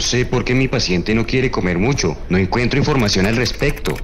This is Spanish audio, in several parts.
No sé por qué mi paciente no quiere comer mucho. No encuentro información al respecto.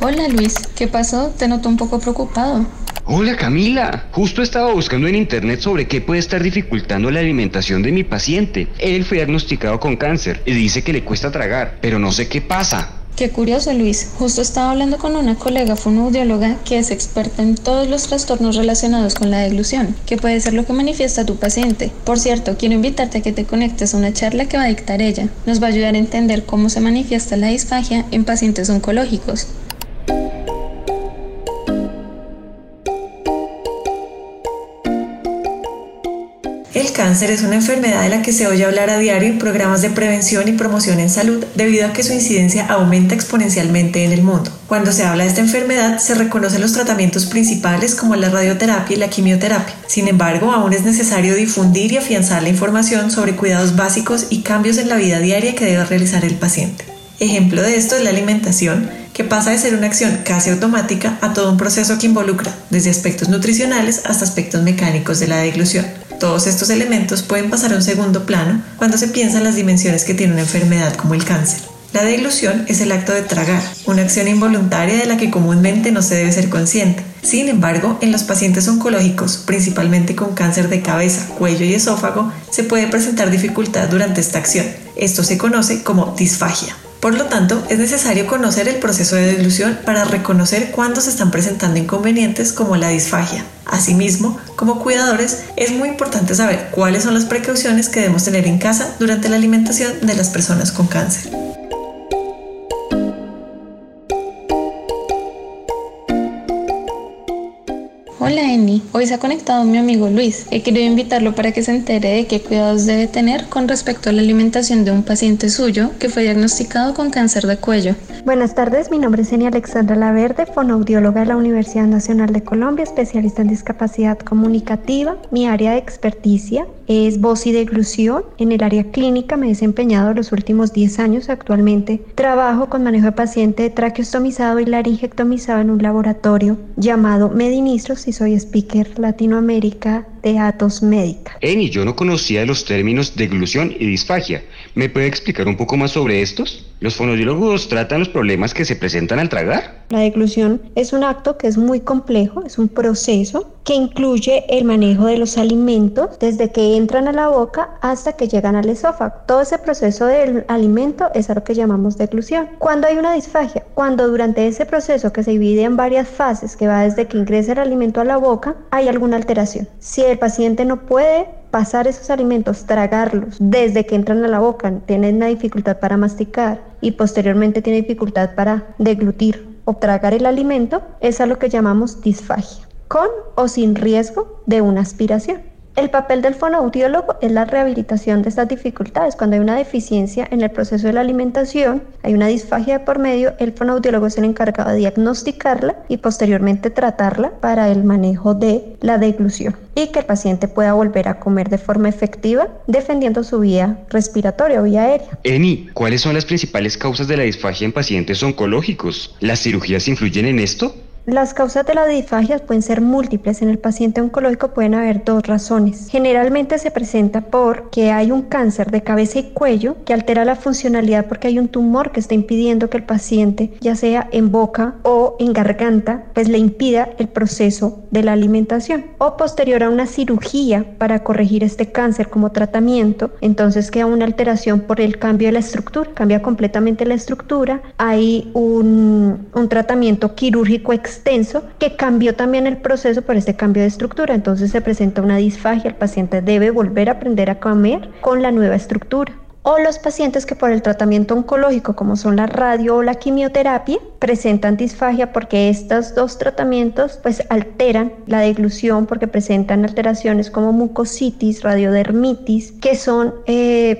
Hola Luis, ¿qué pasó? Te noto un poco preocupado. Hola Camila, justo estaba buscando en internet sobre qué puede estar dificultando la alimentación de mi paciente. Él fue diagnosticado con cáncer y dice que le cuesta tragar, pero no sé qué pasa. Qué curioso Luis, justo estaba hablando con una colega fonoaudióloga que es experta en todos los trastornos relacionados con la deglución, que puede ser lo que manifiesta tu paciente. Por cierto, quiero invitarte a que te conectes a una charla que va a dictar ella. Nos va a ayudar a entender cómo se manifiesta la disfagia en pacientes oncológicos. Cáncer es una enfermedad de la que se oye hablar a diario en programas de prevención y promoción en salud debido a que su incidencia aumenta exponencialmente en el mundo. Cuando se habla de esta enfermedad se reconocen los tratamientos principales como la radioterapia y la quimioterapia. Sin embargo, aún es necesario difundir y afianzar la información sobre cuidados básicos y cambios en la vida diaria que debe realizar el paciente. Ejemplo de esto es la alimentación, que pasa de ser una acción casi automática a todo un proceso que involucra desde aspectos nutricionales hasta aspectos mecánicos de la deglución. Todos estos elementos pueden pasar a un segundo plano cuando se piensa en las dimensiones que tiene una enfermedad como el cáncer. La deglución es el acto de tragar, una acción involuntaria de la que comúnmente no se debe ser consciente. Sin embargo, en los pacientes oncológicos, principalmente con cáncer de cabeza, cuello y esófago, se puede presentar dificultad durante esta acción. Esto se conoce como disfagia. Por lo tanto, es necesario conocer el proceso de deglución para reconocer cuándo se están presentando inconvenientes como la disfagia. Asimismo, como cuidadores, es muy importante saber cuáles son las precauciones que debemos tener en casa durante la alimentación de las personas con cáncer. Hola Eni, hoy se ha conectado mi amigo Luis. He querido invitarlo para que se entere de qué cuidados debe tener con respecto a la alimentación de un paciente suyo que fue diagnosticado con cáncer de cuello. Buenas tardes, mi nombre es Eni Alexandra Laverde, fonoaudióloga de la Universidad Nacional de Colombia, especialista en discapacidad comunicativa. Mi área de experticia es voz y deglución. En el área clínica me he desempeñado los últimos 10 años. Actualmente trabajo con manejo de paciente traqueostomizado y laringectomizado en un laboratorio llamado Medinistros y soy speaker Latinoamérica de Atos Médica. Eni, yo no conocía los términos deglución y disfagia. ¿Me puede explicar un poco más sobre estos? ¿Los fonoaudiólogos tratan los problemas que se presentan al tragar? La deglución es un acto que es muy complejo, es un proceso que incluye el manejo de los alimentos desde que entran a la boca hasta que llegan al esófago. Todo ese proceso del alimento es a lo que llamamos deglución. Cuando hay una disfagia, cuando durante ese proceso que se divide en varias fases, que va desde que ingresa el alimento a la boca, hay alguna alteración. Si el paciente no puede pasar esos alimentos, tragarlos desde que entran a la boca, tiene una dificultad para masticar y posteriormente tiene dificultad para deglutir o tragar el alimento, es a lo que llamamos disfagia, con o sin riesgo de una aspiración. El papel del fonoaudiólogo es la rehabilitación de estas dificultades. Cuando hay una deficiencia en el proceso de la alimentación, hay una disfagia por medio, el fonoaudiólogo es el encargado de diagnosticarla y posteriormente tratarla para el manejo de la deglución y que el paciente pueda volver a comer de forma efectiva, defendiendo su vía respiratoria o vía aérea. Eni, ¿cuáles son las principales causas de la disfagia en pacientes oncológicos? ¿Las cirugías influyen en esto? Las causas de la disfagia pueden ser múltiples. En el paciente oncológico pueden haber dos razones. Generalmente se presenta porque hay un cáncer de cabeza y cuello que altera la funcionalidad porque hay un tumor que está impidiendo que el paciente, ya sea en boca o en garganta, pues le impida el proceso de la alimentación. O posterior a una cirugía para corregir este cáncer como tratamiento, entonces queda una alteración por el cambio de la estructura, cambia completamente la estructura. Hay un, un tratamiento quirúrgico externo extenso que cambió también el proceso por este cambio de estructura. Entonces se presenta una disfagia, el paciente debe volver a aprender a comer con la nueva estructura o los pacientes que por el tratamiento oncológico, como son la radio o la quimioterapia, presentan disfagia porque estos dos tratamientos pues alteran la deglución porque presentan alteraciones como mucositis, radiodermitis, que son eh,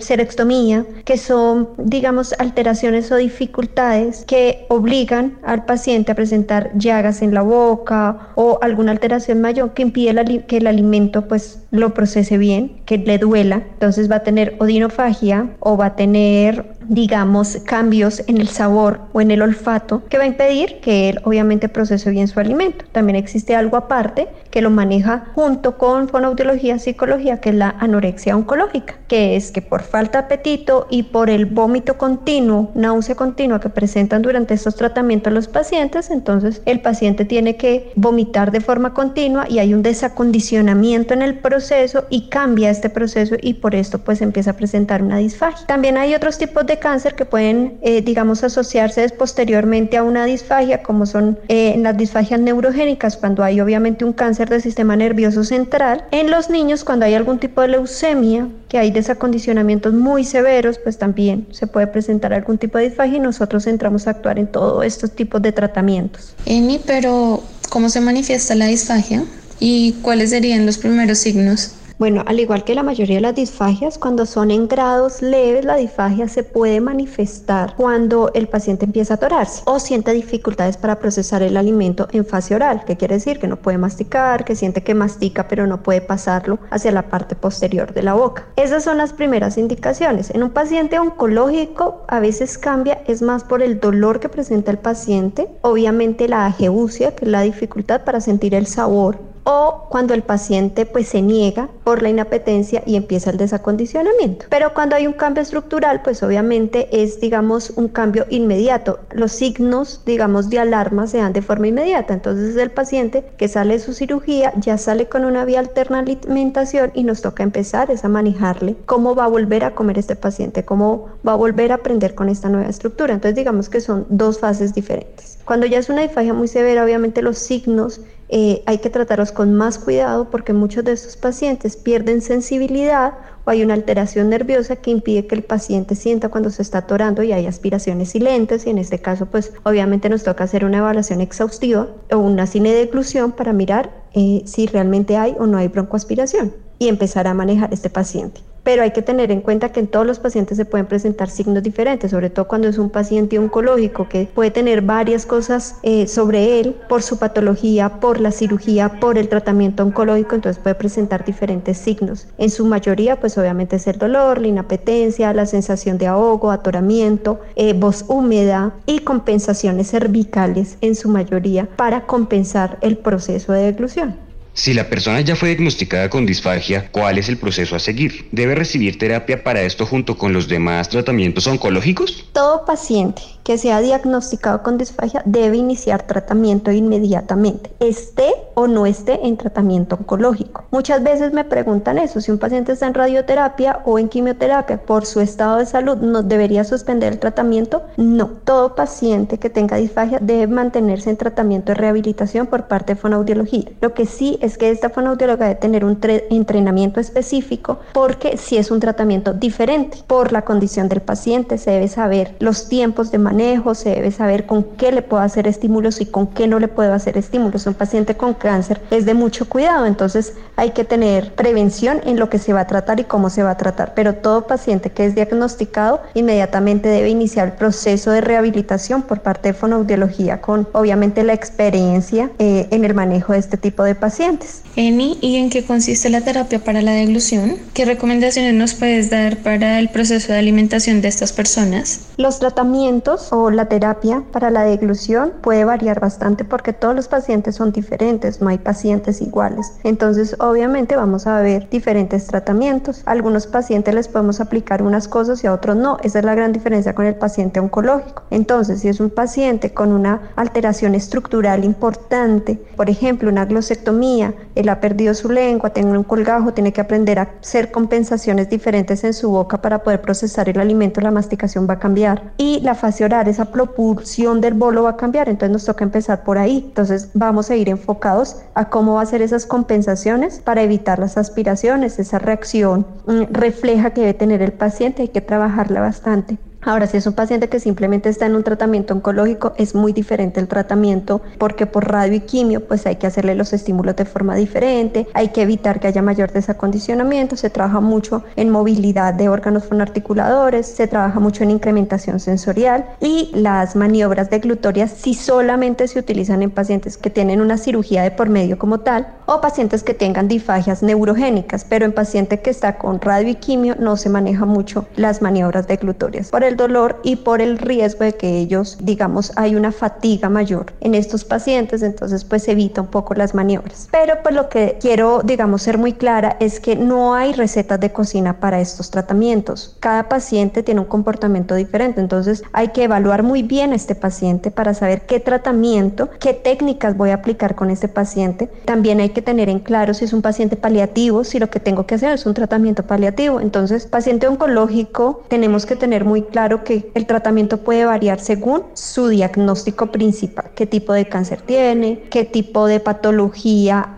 que son digamos alteraciones o dificultades que obligan al paciente a presentar llagas en la boca o alguna alteración mayor que impide que el alimento pues lo procese bien, que le duela, entonces va a tener odinofagia o va a tener digamos, cambios en el sabor o en el olfato que va a impedir que él obviamente procese bien su alimento. También existe algo aparte que lo maneja junto con fonoaudiología, psicología, que es la anorexia oncológica, que es que por falta de apetito y por el vómito continuo, náusea continua que presentan durante estos tratamientos los pacientes, entonces el paciente tiene que vomitar de forma continua y hay un desacondicionamiento en el proceso y cambia este proceso y por esto pues empieza a presentar una disfagia. También hay otros tipos de cáncer que pueden, eh, digamos, asociarse posteriormente a una disfagia, como son eh, las disfagias neurogénicas, cuando hay obviamente un cáncer del sistema nervioso central. En los niños, cuando hay algún tipo de leucemia, que hay desacondicionamientos muy severos, pues también se puede presentar algún tipo de disfagia y nosotros entramos a actuar en todos estos tipos de tratamientos. Eni, pero ¿cómo se manifiesta la disfagia? ¿Y cuáles serían los primeros signos? Bueno, al igual que la mayoría de las disfagias, cuando son en grados leves, la disfagia se puede manifestar cuando el paciente empieza a atorarse o siente dificultades para procesar el alimento en fase oral, que quiere decir que no puede masticar, que siente que mastica pero no puede pasarlo hacia la parte posterior de la boca. Esas son las primeras indicaciones. En un paciente oncológico a veces cambia, es más por el dolor que presenta el paciente, obviamente la ageusia, que es la dificultad para sentir el sabor o cuando el paciente pues se niega por la inapetencia y empieza el desacondicionamiento. Pero cuando hay un cambio estructural, pues obviamente es digamos un cambio inmediato. Los signos digamos de alarma se dan de forma inmediata. Entonces el paciente que sale de su cirugía ya sale con una vía alterna alimentación y nos toca empezar es a manejarle cómo va a volver a comer este paciente, cómo va a volver a aprender con esta nueva estructura. Entonces digamos que son dos fases diferentes. Cuando ya es una disfagia muy severa, obviamente los signos eh, hay que tratarlos con más cuidado porque muchos de estos pacientes pierden sensibilidad o hay una alteración nerviosa que impide que el paciente sienta cuando se está atorando y hay aspiraciones silentes y en este caso pues obviamente nos toca hacer una evaluación exhaustiva o una cinedeclusión para mirar eh, si realmente hay o no hay broncoaspiración y empezar a manejar este paciente pero hay que tener en cuenta que en todos los pacientes se pueden presentar signos diferentes, sobre todo cuando es un paciente oncológico que puede tener varias cosas eh, sobre él por su patología, por la cirugía, por el tratamiento oncológico, entonces puede presentar diferentes signos. En su mayoría, pues obviamente es el dolor, la inapetencia, la sensación de ahogo, atoramiento, eh, voz húmeda y compensaciones cervicales en su mayoría para compensar el proceso de deglución. Si la persona ya fue diagnosticada con disfagia, ¿cuál es el proceso a seguir? ¿Debe recibir terapia para esto junto con los demás tratamientos oncológicos? Todo paciente que sea diagnosticado con disfagia debe iniciar tratamiento inmediatamente, esté o no esté en tratamiento oncológico. Muchas veces me preguntan eso, si un paciente está en radioterapia o en quimioterapia por su estado de salud, ¿no debería suspender el tratamiento? No, todo paciente que tenga disfagia debe mantenerse en tratamiento de rehabilitación por parte de fonoaudiología. Lo que sí es que esta fonoaudióloga debe tener un entrenamiento específico porque si es un tratamiento diferente por la condición del paciente, se debe saber los tiempos de manejo, se debe saber con qué le puedo hacer estímulos y con qué no le puedo hacer estímulos. Un paciente con cáncer es de mucho cuidado, entonces hay que tener prevención en lo que se va a tratar y cómo se va a tratar. Pero todo paciente que es diagnosticado inmediatamente debe iniciar el proceso de rehabilitación por parte de fonoaudiología con obviamente la experiencia eh, en el manejo de este tipo de pacientes. Eni, ¿y en qué consiste la terapia para la deglución? ¿Qué recomendaciones nos puedes dar para el proceso de alimentación de estas personas? Los tratamientos o la terapia para la deglución puede variar bastante porque todos los pacientes son diferentes, no hay pacientes iguales. Entonces, obviamente vamos a ver diferentes tratamientos. A algunos pacientes les podemos aplicar unas cosas y a otros no. Esa es la gran diferencia con el paciente oncológico. Entonces, si es un paciente con una alteración estructural importante, por ejemplo, una glosectomía, él ha perdido su lengua, tiene un colgajo, tiene que aprender a hacer compensaciones diferentes en su boca para poder procesar el alimento, la masticación va a cambiar y la fase oral, esa propulsión del bolo va a cambiar, entonces nos toca empezar por ahí. Entonces vamos a ir enfocados a cómo va a ser esas compensaciones para evitar las aspiraciones, esa reacción mm, refleja que debe tener el paciente, hay que trabajarla bastante. Ahora, si es un paciente que simplemente está en un tratamiento oncológico, es muy diferente el tratamiento porque por radio y quimio, pues hay que hacerle los estímulos de forma diferente, hay que evitar que haya mayor desacondicionamiento, se trabaja mucho en movilidad de órganos fonarticuladores, se trabaja mucho en incrementación sensorial y las maniobras deglutorias si solamente se utilizan en pacientes que tienen una cirugía de por medio como tal o pacientes que tengan disfagias neurogénicas, pero en paciente que está con radio y quimio no se maneja mucho las maniobras deglutorias. Por dolor y por el riesgo de que ellos, digamos, hay una fatiga mayor en estos pacientes, entonces pues evita un poco las maniobras. Pero pues lo que quiero, digamos, ser muy clara es que no hay recetas de cocina para estos tratamientos. Cada paciente tiene un comportamiento diferente, entonces hay que evaluar muy bien a este paciente para saber qué tratamiento, qué técnicas voy a aplicar con este paciente. También hay que tener en claro si es un paciente paliativo, si lo que tengo que hacer es un tratamiento paliativo. Entonces, paciente oncológico, tenemos que tener muy claro claro que el tratamiento puede variar según su diagnóstico principal, qué tipo de cáncer tiene, qué tipo de patología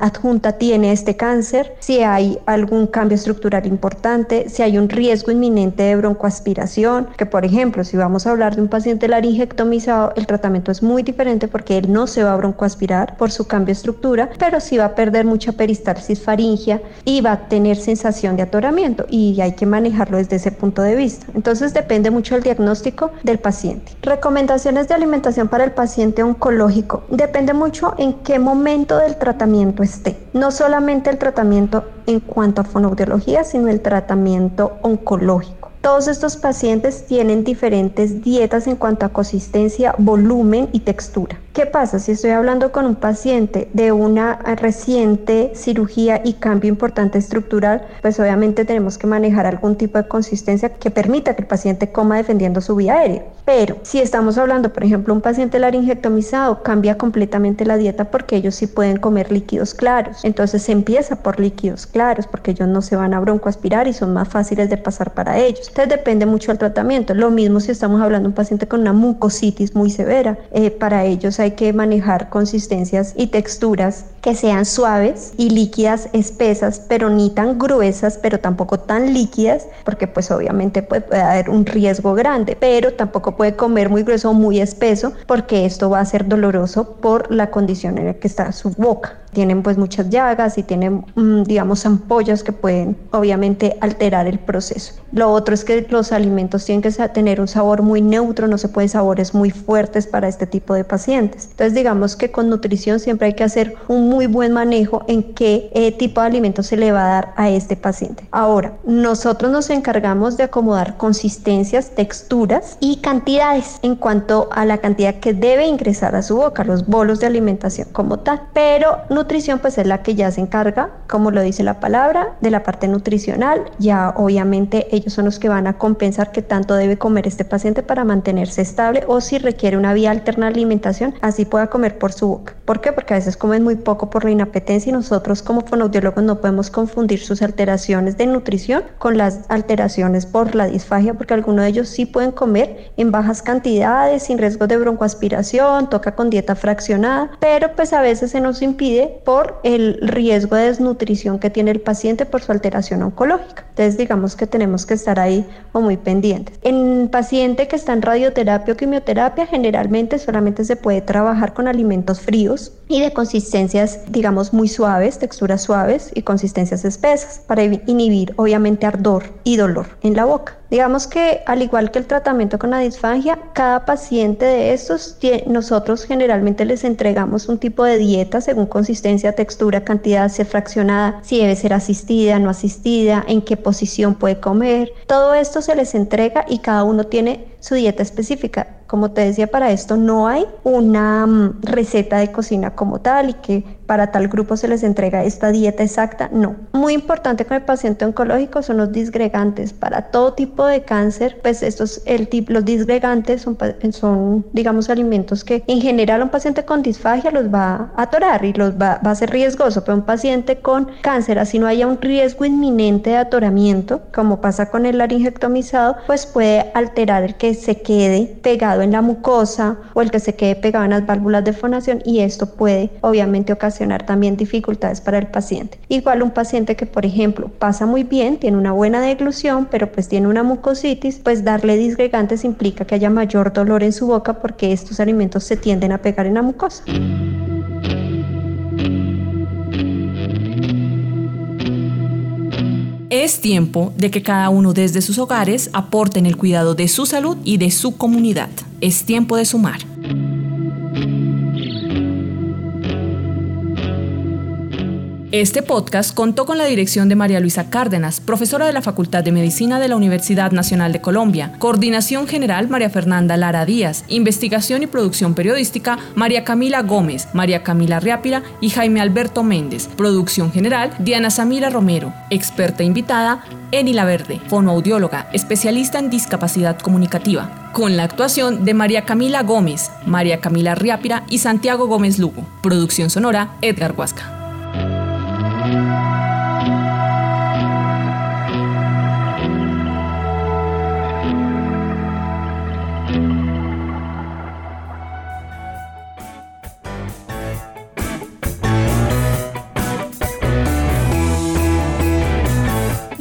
adjunta tiene este cáncer, si hay algún cambio estructural importante, si hay un riesgo inminente de broncoaspiración, que por ejemplo, si vamos a hablar de un paciente laringectomizado, el tratamiento es muy diferente porque él no se va a broncoaspirar por su cambio de estructura, pero sí va a perder mucha peristalsis faringea y va a tener sensación de atoramiento y hay que manejarlo desde ese punto de vista. Entonces, depende mucho del diagnóstico del paciente. Recomendaciones de alimentación para el paciente oncológico. Depende mucho en qué momento del tratamiento esté. No solamente el tratamiento en cuanto a fonoaudiología, sino el tratamiento oncológico. Todos estos pacientes tienen diferentes dietas en cuanto a consistencia, volumen y textura. ¿Qué pasa si estoy hablando con un paciente de una reciente cirugía y cambio importante estructural? Pues obviamente tenemos que manejar algún tipo de consistencia que permita que el paciente coma defendiendo su vía aérea. Pero si estamos hablando, por ejemplo, un paciente laringectomizado, cambia completamente la dieta porque ellos sí pueden comer líquidos claros. Entonces se empieza por líquidos claros porque ellos no se van a broncoaspirar y son más fáciles de pasar para ellos. Entonces depende mucho del tratamiento. Lo mismo si estamos hablando de un paciente con una mucositis muy severa. Eh, para ellos hay que manejar consistencias y texturas que sean suaves y líquidas espesas, pero ni tan gruesas, pero tampoco tan líquidas, porque pues obviamente puede, puede haber un riesgo grande, pero tampoco puede comer muy grueso o muy espeso, porque esto va a ser doloroso por la condición en la que está su boca tienen pues muchas llagas y tienen mm, digamos ampollas que pueden obviamente alterar el proceso. Lo otro es que los alimentos tienen que tener un sabor muy neutro, no se pueden sabores muy fuertes para este tipo de pacientes. Entonces digamos que con nutrición siempre hay que hacer un muy buen manejo en qué eh, tipo de alimento se le va a dar a este paciente. Ahora, nosotros nos encargamos de acomodar consistencias, texturas y cantidades en cuanto a la cantidad que debe ingresar a su boca, los bolos de alimentación como tal. Pero nutrición pues es la que ya se encarga, como lo dice la palabra, de la parte nutricional. Ya obviamente ellos son los que van a compensar qué tanto debe comer este paciente para mantenerse estable o si requiere una vía alterna de alimentación, así pueda comer por su boca. ¿Por qué? Porque a veces comen muy poco por la inapetencia y nosotros como fonoaudiólogos no podemos confundir sus alteraciones de nutrición con las alteraciones por la disfagia, porque algunos de ellos sí pueden comer en bajas cantidades, sin riesgo de broncoaspiración, toca con dieta fraccionada, pero pues a veces se nos impide por el riesgo de desnutrición que tiene el paciente por su alteración oncológica. Entonces digamos que tenemos que estar ahí o muy pendientes. En paciente que está en radioterapia o quimioterapia generalmente solamente se puede trabajar con alimentos fríos y de consistencias digamos muy suaves, texturas suaves y consistencias espesas para inhibir obviamente ardor y dolor en la boca. Digamos que al igual que el tratamiento con la disfagia, cada paciente de estos nosotros generalmente les entregamos un tipo de dieta según consistencia, textura, cantidad, si es fraccionada, si debe ser asistida, no asistida, en qué posición puede comer. Todo esto se les entrega y cada uno tiene su dieta específica. Como te decía, para esto no hay una mm, receta de cocina como tal y que para tal grupo se les entrega esta dieta exacta, no. Muy importante con el paciente oncológico son los disgregantes. Para todo tipo de cáncer, pues estos, el tipo, los disgregantes son, son, digamos, alimentos que en general un paciente con disfagia los va a atorar y los va, va a ser riesgoso, pero un paciente con cáncer, así no haya un riesgo inminente de atoramiento, como pasa con el laringectomizado, pues puede alterar el que se quede pegado en la mucosa o el que se quede pegado en las válvulas de fonación y esto puede obviamente ocasionar también dificultades para el paciente. Igual un paciente que por ejemplo pasa muy bien, tiene una buena deglución, pero pues tiene una mucositis, pues darle disgregantes implica que haya mayor dolor en su boca porque estos alimentos se tienden a pegar en la mucosa. Es tiempo de que cada uno desde sus hogares aporte en el cuidado de su salud y de su comunidad. Es tiempo de sumar. Este podcast contó con la dirección de María Luisa Cárdenas, profesora de la Facultad de Medicina de la Universidad Nacional de Colombia, coordinación general María Fernanda Lara Díaz, investigación y producción periodística María Camila Gómez, María Camila Riápira y Jaime Alberto Méndez, producción general Diana Samira Romero, experta invitada Enila Verde, fonoaudióloga, especialista en discapacidad comunicativa, con la actuación de María Camila Gómez, María Camila Riápira y Santiago Gómez Lugo, producción sonora Edgar Huasca.